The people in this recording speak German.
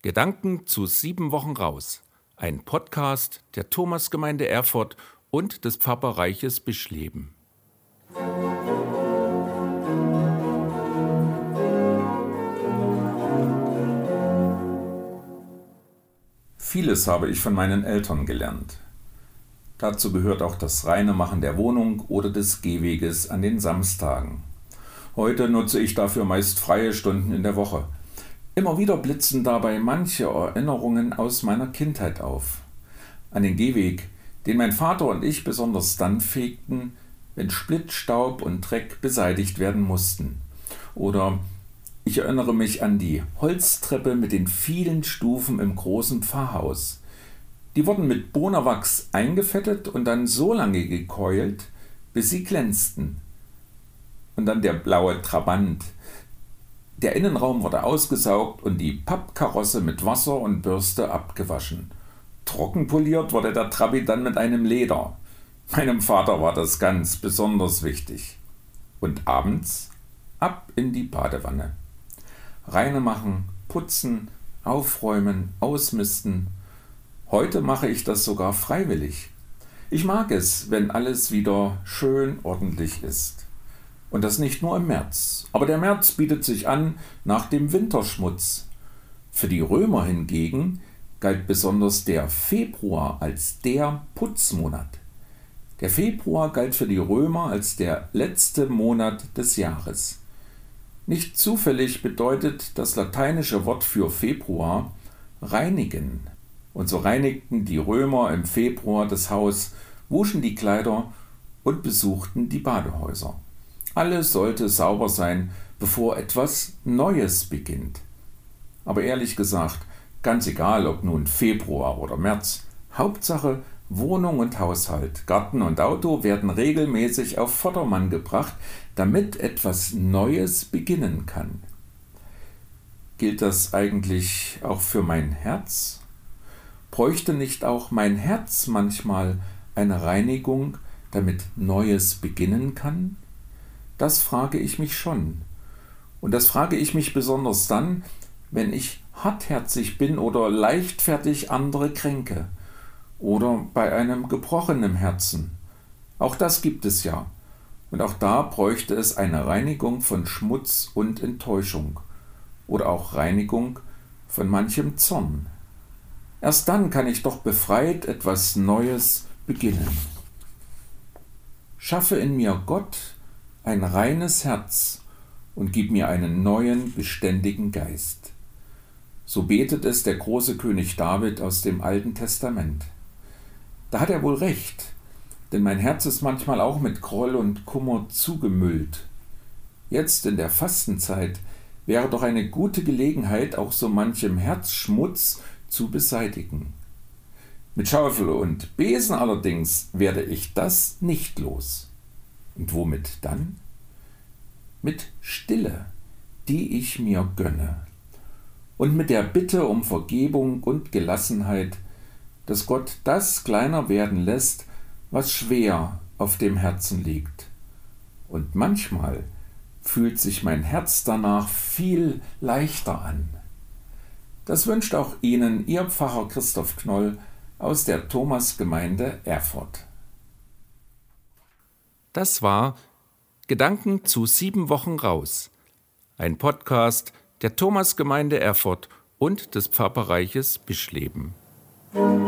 Gedanken zu sieben Wochen raus. Ein Podcast der Thomasgemeinde Erfurt und des Pfarrbereiches Bischleben. Vieles habe ich von meinen Eltern gelernt. Dazu gehört auch das reine Machen der Wohnung oder des Gehweges an den Samstagen. Heute nutze ich dafür meist freie Stunden in der Woche. Immer wieder blitzen dabei manche Erinnerungen aus meiner Kindheit auf. An den Gehweg, den mein Vater und ich besonders dann fegten, wenn Splitt, Staub und Dreck beseitigt werden mussten. Oder ich erinnere mich an die Holztreppe mit den vielen Stufen im großen Pfarrhaus. Die wurden mit Bohnerwachs eingefettet und dann so lange gekeult, bis sie glänzten. Und dann der blaue Trabant, der Innenraum wurde ausgesaugt und die Pappkarosse mit Wasser und Bürste abgewaschen. Trockenpoliert wurde der Trabi dann mit einem Leder. Meinem Vater war das ganz besonders wichtig. Und abends ab in die Badewanne. Reine machen, putzen, aufräumen, ausmisten. Heute mache ich das sogar freiwillig. Ich mag es, wenn alles wieder schön ordentlich ist. Und das nicht nur im März. Aber der März bietet sich an nach dem Winterschmutz. Für die Römer hingegen galt besonders der Februar als der Putzmonat. Der Februar galt für die Römer als der letzte Monat des Jahres. Nicht zufällig bedeutet das lateinische Wort für Februar reinigen. Und so reinigten die Römer im Februar das Haus, wuschen die Kleider und besuchten die Badehäuser. Alles sollte sauber sein, bevor etwas Neues beginnt. Aber ehrlich gesagt, ganz egal ob nun Februar oder März, Hauptsache Wohnung und Haushalt, Garten und Auto werden regelmäßig auf Vordermann gebracht, damit etwas Neues beginnen kann. Gilt das eigentlich auch für mein Herz? Bräuchte nicht auch mein Herz manchmal eine Reinigung, damit Neues beginnen kann? Das frage ich mich schon. Und das frage ich mich besonders dann, wenn ich hartherzig bin oder leichtfertig andere kränke oder bei einem gebrochenen Herzen. Auch das gibt es ja. Und auch da bräuchte es eine Reinigung von Schmutz und Enttäuschung oder auch Reinigung von manchem Zorn. Erst dann kann ich doch befreit etwas Neues beginnen. Schaffe in mir Gott ein reines Herz und gib mir einen neuen, beständigen Geist. So betet es der große König David aus dem Alten Testament. Da hat er wohl recht, denn mein Herz ist manchmal auch mit Groll und Kummer zugemüllt. Jetzt in der Fastenzeit wäre doch eine gute Gelegenheit, auch so manchem Herzschmutz zu beseitigen. Mit Schaufel und Besen allerdings werde ich das nicht los. Und womit dann? Mit Stille, die ich mir gönne. Und mit der Bitte um Vergebung und Gelassenheit, dass Gott das kleiner werden lässt, was schwer auf dem Herzen liegt. Und manchmal fühlt sich mein Herz danach viel leichter an. Das wünscht auch Ihnen Ihr Pfarrer Christoph Knoll aus der Thomasgemeinde Erfurt. Das war Gedanken zu sieben Wochen raus. Ein Podcast der Thomasgemeinde Erfurt und des Pfarrbereiches Bischleben. Musik